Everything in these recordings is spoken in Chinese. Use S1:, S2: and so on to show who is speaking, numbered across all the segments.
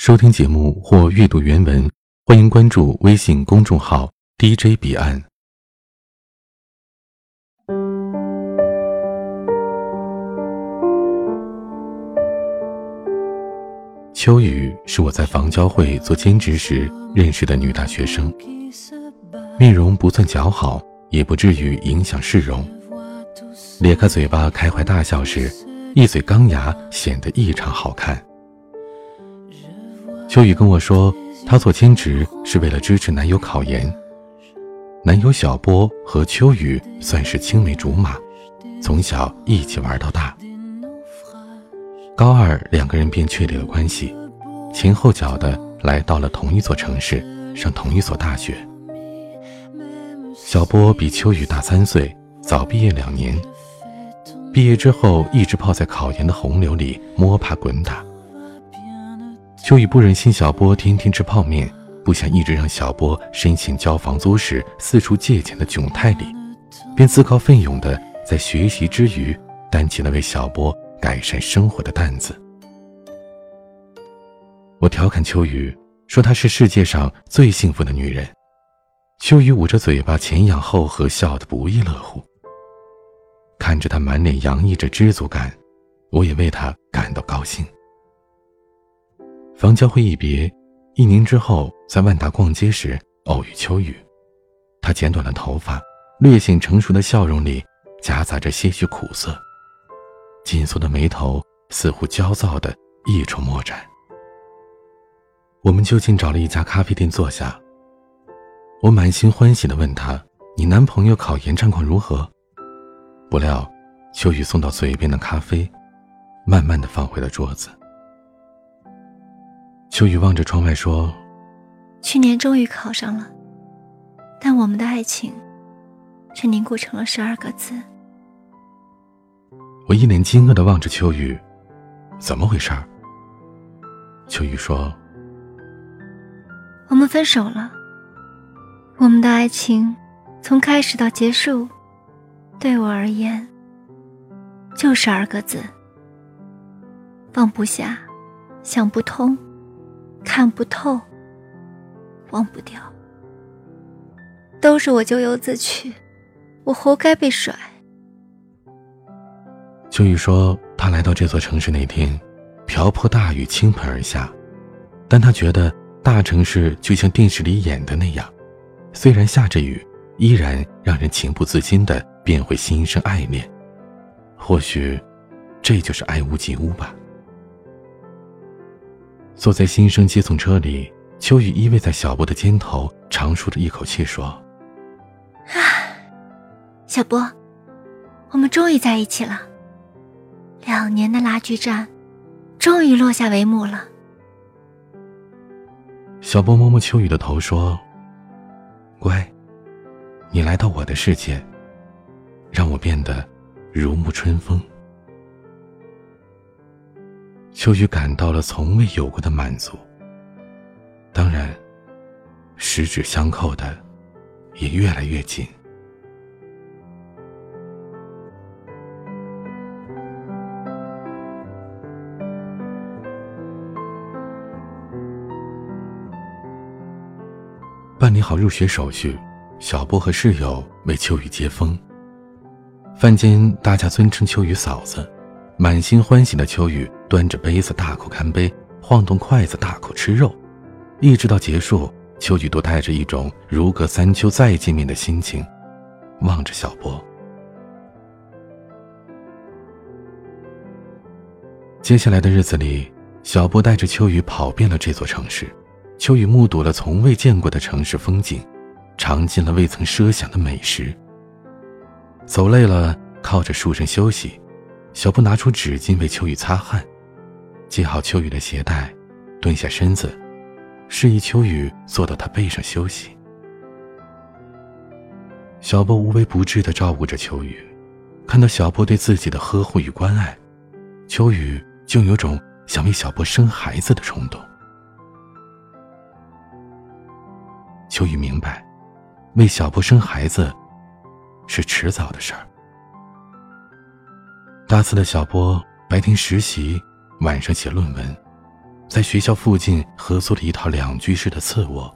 S1: 收听节目或阅读原文，欢迎关注微信公众号 DJ 彼岸。秋雨是我在房交会做兼职时认识的女大学生，面容不算姣好，也不至于影响市容。咧开嘴巴开怀大笑时，一嘴钢牙显得异常好看。秋雨跟我说，她做兼职是为了支持男友考研。男友小波和秋雨算是青梅竹马，从小一起玩到大。高二，两个人便确立了关系，前后脚的来到了同一座城市，上同一所大学。小波比秋雨大三岁，早毕业两年。毕业之后，一直泡在考研的洪流里摸爬滚打。秋雨不忍心小波天天吃泡面，不想一直让小波申请交房租时四处借钱的窘态里，便自告奋勇的在学习之余担起了为小波。改善生活的担子。我调侃秋雨说：“她是世界上最幸福的女人。”秋雨捂着嘴巴，前仰后合，笑得不亦乐乎。看着她满脸洋溢着知足感，我也为她感到高兴。房交会一别，一年之后，在万达逛街时偶遇秋雨，她剪短了头发，略显成熟的笑容里夹杂着些许苦涩。紧锁的眉头似乎焦躁的一筹莫展。我们就近找了一家咖啡店坐下。我满心欢喜的问他：“你男朋友考研战况如何？”不料，秋雨送到嘴边的咖啡，慢慢的放回了桌子。秋雨望着窗外说：“
S2: 去年终于考上了，但我们的爱情，却凝固成了十二个字。”
S1: 我一脸惊愕的望着秋雨，怎么回事？秋雨说：“
S2: 我们分手了。我们的爱情，从开始到结束，对我而言，就十二个字：放不下，想不通，看不透，忘不掉。都是我咎由自取，我活该被甩。”
S1: 秋雨说：“他来到这座城市那天，瓢泼大雨倾盆而下，但他觉得大城市就像电视里演的那样，虽然下着雨，依然让人情不自禁的便会心生爱恋。或许，这就是爱屋及乌吧。”坐在新生接送车里，秋雨依偎在小波的肩头，长舒着一口气说：“
S2: 啊，小波，我们终于在一起了。”两年的拉锯战，终于落下帷幕了。
S1: 小波摸摸秋雨的头说：“乖，你来到我的世界，让我变得如沐春风。”秋雨感到了从未有过的满足。当然，十指相扣的也越来越紧。办理好入学手续，小波和室友为秋雨接风。饭间，大家尊称秋雨嫂子。满心欢喜的秋雨端着杯子大口干杯，晃动筷子大口吃肉，一直到结束，秋雨都带着一种如隔三秋再见面的心情，望着小波。接下来的日子里，小波带着秋雨跑遍了这座城市。秋雨目睹了从未见过的城市风景，尝尽了未曾奢想的美食。走累了，靠着树上休息。小布拿出纸巾为秋雨擦汗，系好秋雨的鞋带，蹲下身子，示意秋雨坐到他背上休息。小波无微不至地照顾着秋雨，看到小波对自己的呵护与关爱，秋雨竟有种想为小波生孩子的冲动。秋雨明白，为小波生孩子是迟早的事儿。大四的小波白天实习，晚上写论文，在学校附近合租了一套两居室的次卧，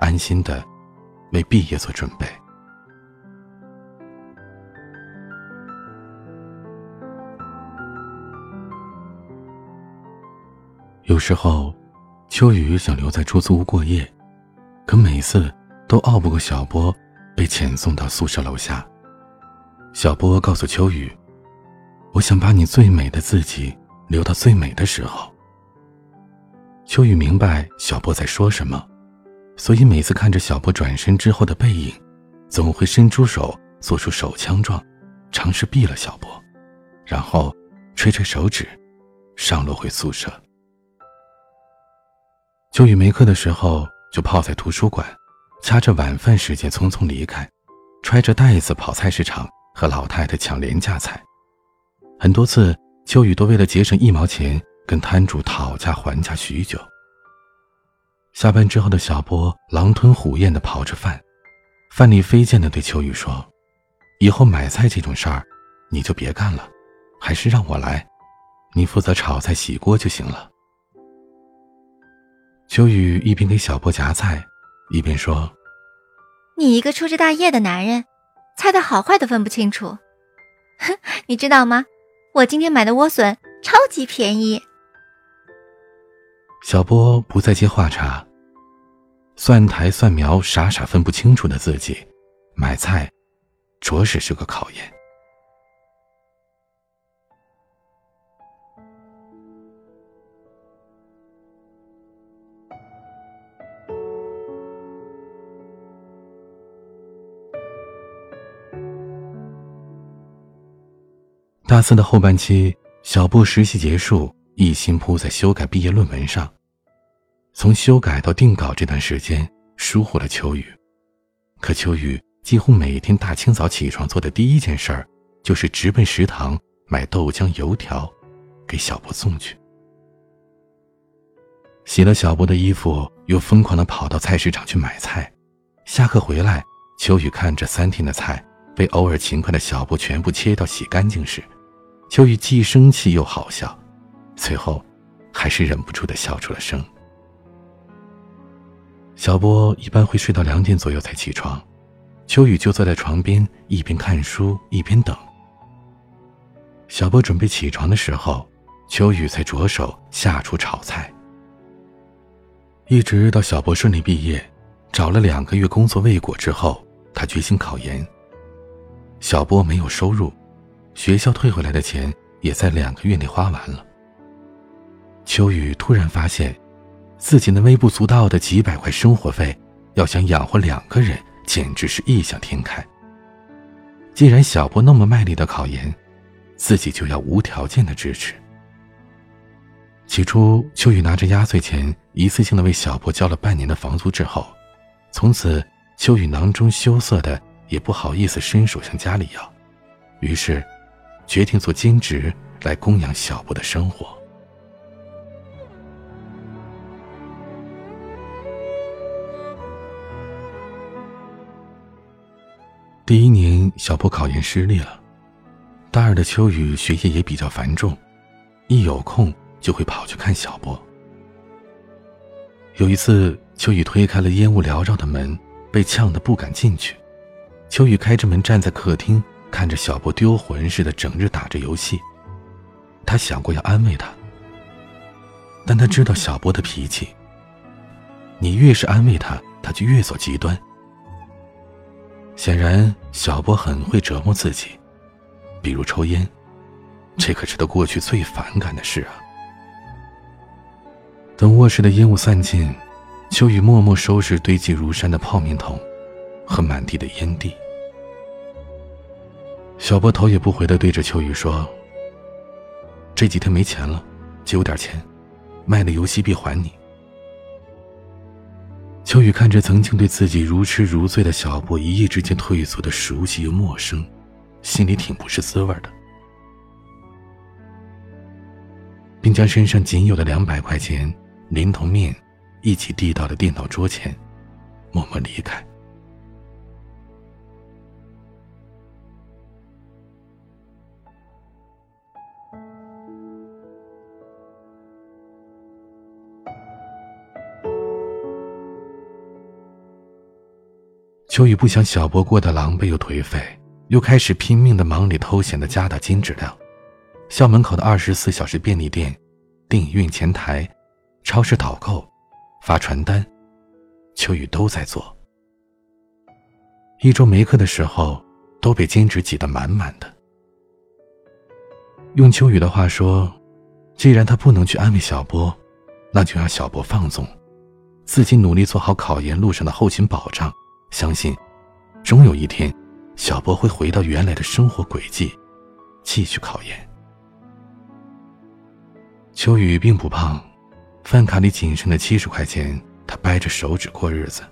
S1: 安心的为毕业做准备。有时候，秋雨想留在出租屋过夜，可每次都拗不过小波，被遣送到宿舍楼下。小波告诉秋雨：“我想把你最美的自己留到最美的时候。”秋雨明白小波在说什么，所以每次看着小波转身之后的背影，总会伸出手做出手枪状，尝试毙了小波，然后吹吹手指，上楼回宿舍。秋雨没课的时候就泡在图书馆，掐着晚饭时间匆匆离开，揣着袋子跑菜市场和老太太抢廉价菜。很多次，秋雨都为了节省一毛钱。跟摊主讨价还价许久。下班之后的小波狼吞虎咽地刨着饭，饭里飞溅地对秋雨说：“以后买菜这种事儿，你就别干了，还是让我来，你负责炒菜洗锅就行了。”秋雨一边给小波夹菜，一边说：“
S2: 你一个粗枝大叶的男人，菜的好坏都分不清楚。哼，你知道吗？我今天买的莴笋超级便宜。”
S1: 小波不再接话茬，蒜苔蒜苗傻傻分不清楚的自己，买菜，着实是个考验。大四的后半期，小波实习结束。一心扑在修改毕业论文上，从修改到定稿这段时间疏忽了秋雨，可秋雨几乎每天大清早起床做的第一件事儿，就是直奔食堂买豆浆油条，给小波送去。洗了小波的衣服，又疯狂的跑到菜市场去买菜。下课回来，秋雨看着三天的菜被偶尔勤快的小波全部切掉洗干净时，秋雨既生气又好笑。最后，还是忍不住的笑出了声。小波一般会睡到两点左右才起床，秋雨就坐在床边，一边看书一边等。小波准备起床的时候，秋雨才着手下厨炒菜。一直到小波顺利毕业，找了两个月工作未果之后，他决心考研。小波没有收入，学校退回来的钱也在两个月内花完了。秋雨突然发现，自己那微不足道的几百块生活费，要想养活两个人，简直是异想天开。既然小波那么卖力的考研，自己就要无条件的支持。起初，秋雨拿着压岁钱，一次性的为小波交了半年的房租之后，从此秋雨囊中羞涩的，也不好意思伸手向家里要，于是，决定做兼职来供养小波的生活。第一年，小波考研失利了。大二的秋雨学业也比较繁重，一有空就会跑去看小波。有一次，秋雨推开了烟雾缭绕的门，被呛得不敢进去。秋雨开着门站在客厅，看着小波丢魂似的整日打着游戏。他想过要安慰他，但他知道小波的脾气。你越是安慰他，他就越走极端。显然，小波很会折磨自己，比如抽烟，这可是他过去最反感的事啊。等卧室的烟雾散尽，秋雨默默收拾堆积如山的泡面桶和满地的烟蒂。小波头也不回的对着秋雨说：“这几天没钱了，借我点钱，卖了游戏币还你。”秋雨看着曾经对自己如痴如醉的小波，一夜之间退缩的熟悉又陌生，心里挺不是滋味的，并将身上仅有的两百块钱连同面一起递到了电脑桌前，默默离开。秋雨不想小波过得狼狈又颓废，又开始拼命的忙里偷闲的加大金质量。校门口的二十四小时便利店、电影院前台、超市导购、发传单，秋雨都在做。一周没课的时候，都被兼职挤得满满的。用秋雨的话说，既然他不能去安慰小波，那就让小波放纵，自己努力做好考研路上的后勤保障。相信，终有一天，小波会回到原来的生活轨迹，继续考研。秋雨并不胖，饭卡里仅剩的七十块钱，他掰着手指过日子，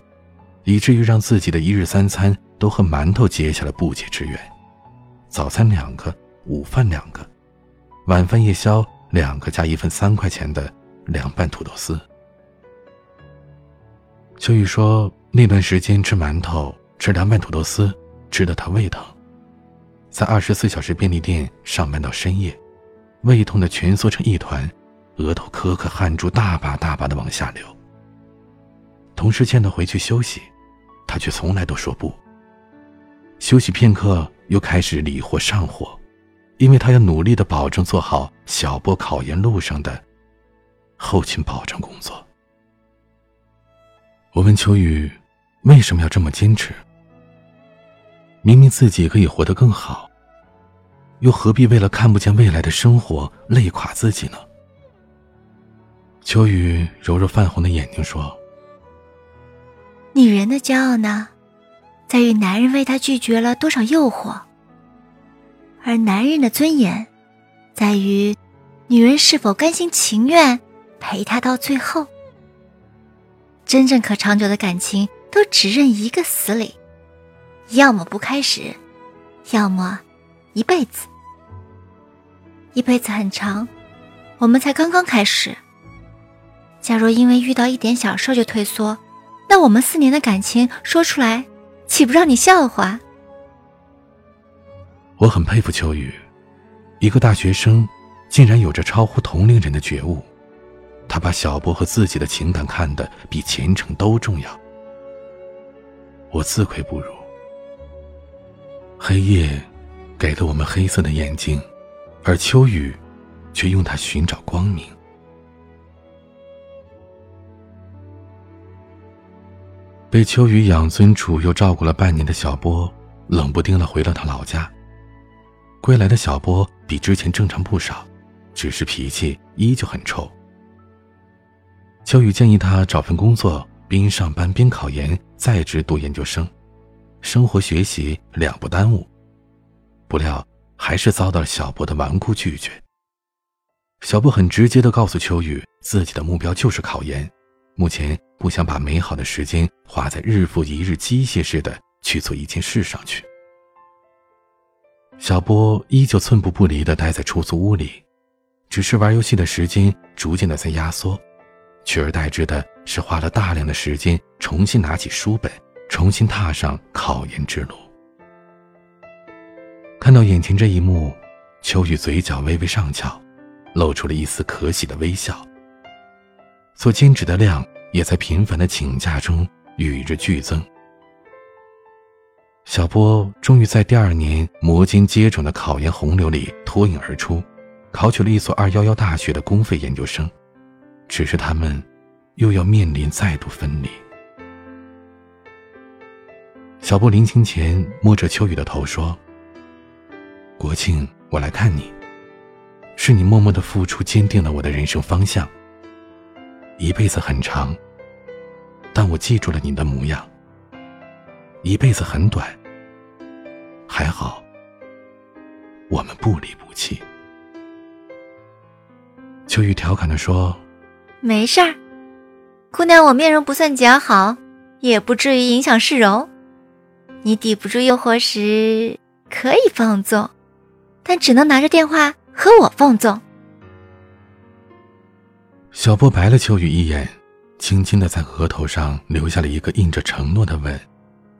S1: 以至于让自己的一日三餐都和馒头结下了不解之缘。早餐两个，午饭两个，晚饭夜宵两个加一份三块钱的凉拌土豆丝。秋雨说。那段时间吃馒头、吃凉拌土豆丝，吃得他胃疼。在二十四小时便利店上班到深夜，胃痛的蜷缩成一团，额头颗颗汗珠大把大把的往下流。同事劝他回去休息，他却从来都说不。休息片刻，又开始理货上货，因为他要努力的保证做好小波考研路上的后勤保障工作。我问秋雨。为什么要这么坚持？明明自己可以活得更好，又何必为了看不见未来的生活累垮自己呢？秋雨揉揉泛红的眼睛说：“
S2: 女人的骄傲呢，在于男人为她拒绝了多少诱惑；而男人的尊严，在于女人是否甘心情愿陪他到最后。真正可长久的感情。”都只认一个死理，要么不开始，要么一辈子。一辈子很长，我们才刚刚开始。假若因为遇到一点小事就退缩，那我们四年的感情说出来，岂不让你笑话？
S1: 我很佩服秋雨，一个大学生，竟然有着超乎同龄人的觉悟。他把小波和自己的情感看得比前程都重要。我自愧不如。黑夜给了我们黑色的眼睛，而秋雨却用它寻找光明。被秋雨养尊处优照顾了半年的小波，冷不丁的回到他老家。归来的小波比之前正常不少，只是脾气依旧很臭。秋雨建议他找份工作。边上班边考研，在职读研究生，生活学习两不耽误。不料还是遭到了小波的顽固拒绝。小波很直接的告诉秋雨，自己的目标就是考研，目前不想把美好的时间花在日复一日机械式的去做一件事上去。小波依旧寸步不离的待在出租屋里，只是玩游戏的时间逐渐的在压缩。取而代之的是花了大量的时间重新拿起书本，重新踏上考研之路。看到眼前这一幕，秋雨嘴角微微上翘，露出了一丝可喜的微笑。做兼职的量也在频繁的请假中与日俱增。小波终于在第二年摩肩接踵的考研洪流里脱颖而出，考取了一所二幺幺大学的公费研究生。只是他们，又要面临再度分离。小波临行前摸着秋雨的头说：“国庆我来看你，是你默默的付出坚定了我的人生方向。一辈子很长，但我记住了你的模样。一辈子很短，还好，我们不离不弃。”秋雨调侃的说。
S2: 没事儿，姑娘，我面容不算姣好，也不至于影响市容。你抵不住诱惑时可以放纵，但只能拿着电话和我放纵。
S1: 小波白了秋雨一眼，轻轻的在额头上留下了一个印着承诺的吻，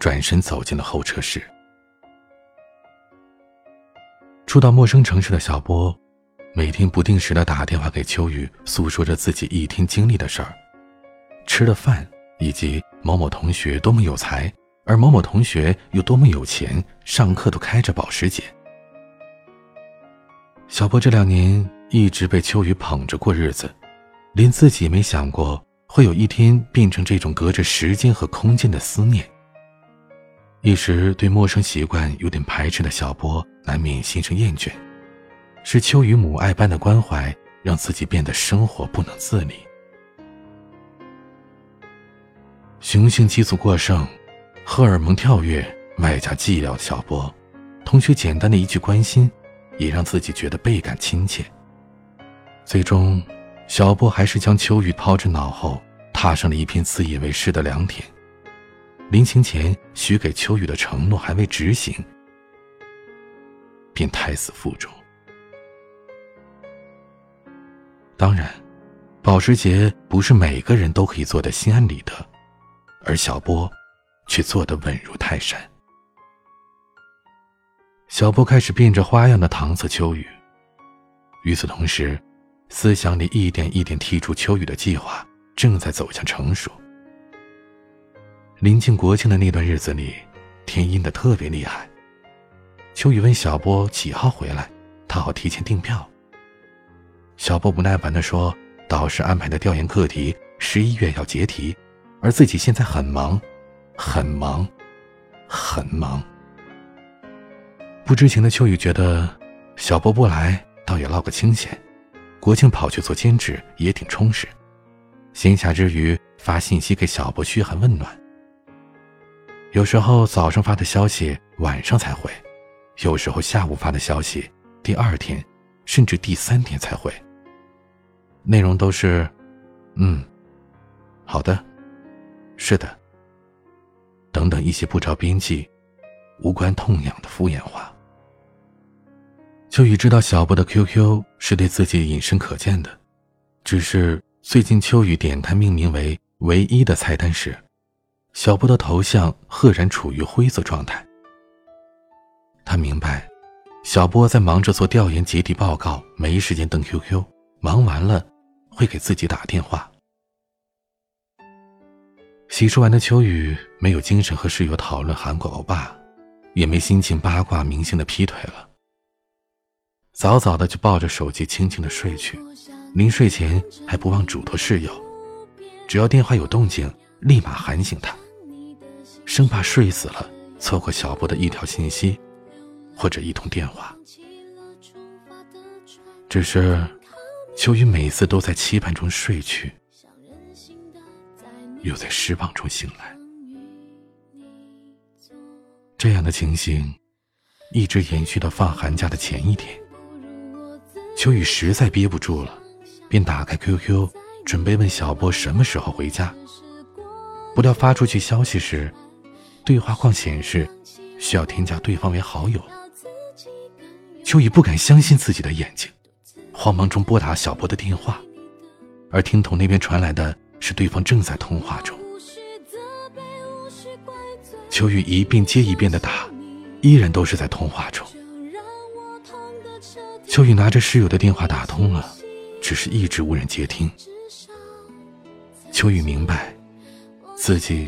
S1: 转身走进了候车室。初到陌生城市的小波。每天不定时的打电话给秋雨，诉说着自己一天经历的事儿，吃的饭以及某某同学多么有才，而某某同学又多么有钱，上课都开着保时捷。小波这两年一直被秋雨捧着过日子，连自己也没想过会有一天变成这种隔着时间和空间的思念。一时对陌生习惯有点排斥的小波，难免心生厌倦。是秋雨母爱般的关怀，让自己变得生活不能自理。雄性激素过剩，荷尔蒙跳跃，外加寂寥的小波，同学简单的一句关心。也让自己觉得倍感亲切。最终，小波还是将秋雨抛之脑后，踏上了一片自以为是的良田。临行前许给秋雨的承诺还未执行，便胎死腹中。当然，保时捷不是每个人都可以做的心安理得，而小波，却做得稳如泰山。小波开始变着花样的搪塞秋雨。与此同时，思想里一点一点剔除秋雨的计划正在走向成熟。临近国庆的那段日子里，天阴的特别厉害。秋雨问小波几号回来，他好提前订票。小波不耐烦地说：“导师安排的调研课题十一月要结题，而自己现在很忙，很忙，很忙。”不知情的秋雨觉得，小波不来倒也落个清闲，国庆跑去做兼职也挺充实。闲暇之余发信息给小波嘘寒问暖。有时候早上发的消息晚上才回，有时候下午发的消息第二天甚至第三天才回。内容都是，嗯，好的，是的，等等一些不着边际、无关痛痒的敷衍话。秋雨知道小波的 QQ 是对自己隐身可见的，只是最近秋雨点开命名为“唯一”的菜单时，小波的头像赫然处于灰色状态。他明白，小波在忙着做调研结题报告，没时间登 QQ，忙完了会给自己打电话。洗漱完的秋雨没有精神和室友讨论韩国欧巴，也没心情八卦明星的劈腿了。早早的就抱着手机轻轻的睡去，临睡前还不忘嘱托室友，只要电话有动静，立马喊醒他，生怕睡死了错过小波的一条信息，或者一通电话。只是，秋雨每次都在期盼中睡去，又在失望中醒来，这样的情形一直延续到放寒假的前一天。秋雨实在憋不住了，便打开 QQ，准备问小波什么时候回家。不料发出去消息时，对话框显示需要添加对方为好友。秋雨不敢相信自己的眼睛，慌忙中拨打小波的电话，而听筒那边传来的是对方正在通话中。秋雨一遍接一遍的打，依然都是在通话中。秋雨拿着室友的电话打通了，只是一直无人接听。秋雨明白，自己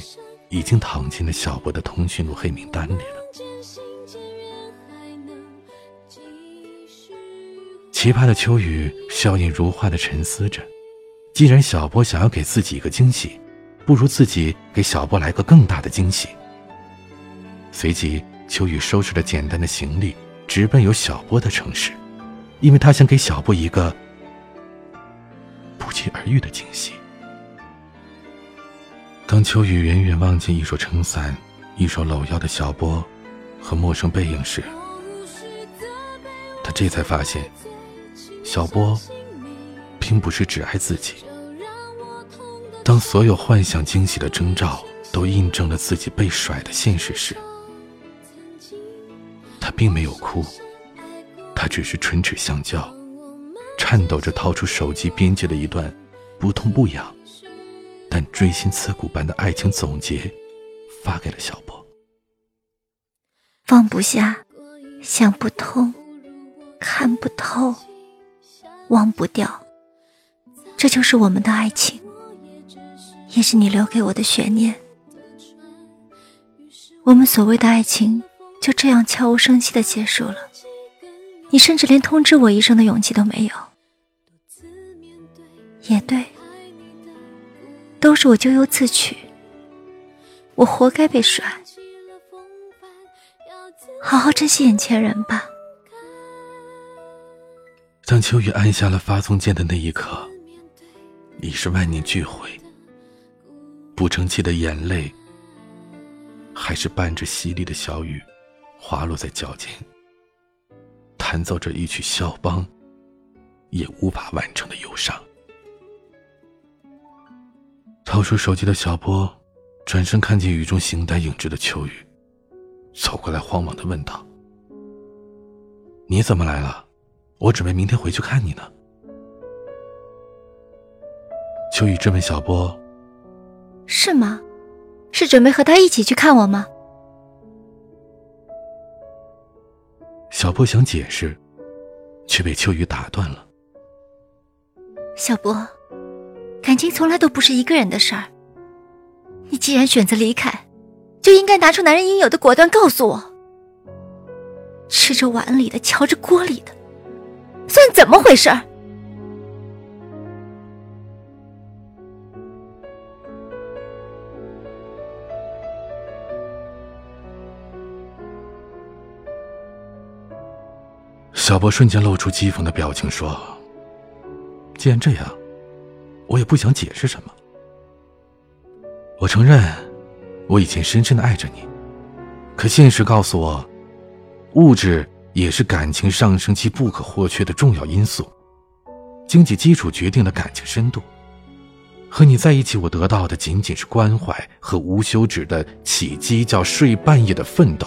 S1: 已经躺进了小波的通讯录黑名单里了。奇葩的秋雨笑靥如花的沉思着，既然小波想要给自己一个惊喜，不如自己给小波来个更大的惊喜。随即，秋雨收拾了简单的行李，直奔有小波的城市。因为他想给小波一个不期而遇的惊喜。当秋雨远远望见一手撑伞、一手搂腰的小波和陌生背影时，他这才发现，小波并不是只爱自己。当所有幻想惊喜的征兆都印证了自己被甩的现实时，他并没有哭。他只是唇齿相交，颤抖着掏出手机编辑了一段不痛不痒，但锥心刺骨般的爱情总结，发给了小波。
S2: 放不下，想不通，看不透，忘不掉，这就是我们的爱情，也是你留给我的悬念。我们所谓的爱情就这样悄无声息的结束了，你甚至连通知我一声的勇气都没有。也对，都是我咎由自取，我活该被甩。好好珍惜眼前人吧。
S1: 当秋雨按下了发送键的那一刻，已是万念俱灰，不争气的眼泪。还是伴着淅沥的小雨，滑落在脚尖，弹奏着一曲肖邦也无法完成的忧伤。掏出手机的小波，转身看见雨中形单影只的秋雨，走过来慌忙的问道：“你怎么来了？我准备明天回去看你呢。”秋雨质问小波：“
S2: 是吗？”是准备和他一起去看我吗？
S1: 小波想解释，却被秋雨打断了。
S2: 小波，感情从来都不是一个人的事儿。你既然选择离开，就应该拿出男人应有的果断，告诉我，吃着碗里的，瞧着锅里的，算怎么回事？
S1: 小波瞬间露出讥讽的表情，说：“既然这样，我也不想解释什么。我承认，我以前深深的爱着你，可现实告诉我，物质也是感情上升期不可或缺的重要因素。经济基础决定了感情深度。和你在一起，我得到的仅仅是关怀和无休止的起鸡叫、睡半夜的奋斗。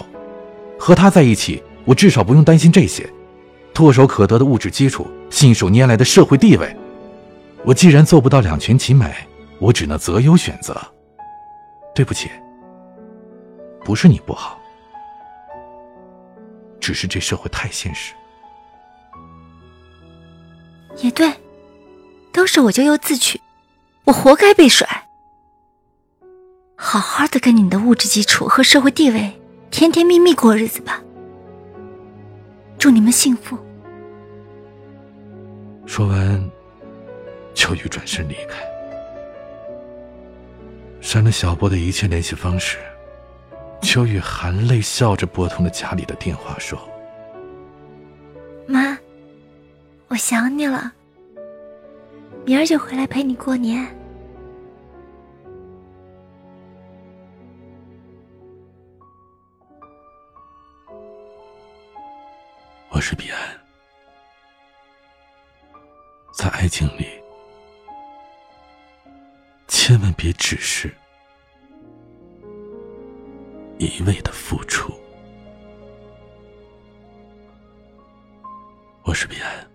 S1: 和他在一起，我至少不用担心这些。”唾手可得的物质基础，信手拈来的社会地位，我既然做不到两全其美，我只能择优选择。对不起，不是你不好，只是这社会太现实。
S2: 也对，都是我咎由自取，我活该被甩。好好的跟你的物质基础和社会地位甜甜蜜蜜过日子吧。祝你们幸福。
S1: 说完，秋雨转身离开，删了小波的一切联系方式。秋雨含泪笑着拨通了家里的电话，说：“
S2: 妈，我想你了，明儿就回来陪你过年。”
S1: 我是彼岸，在爱情里，千万别只是一味的付出。我是彼岸。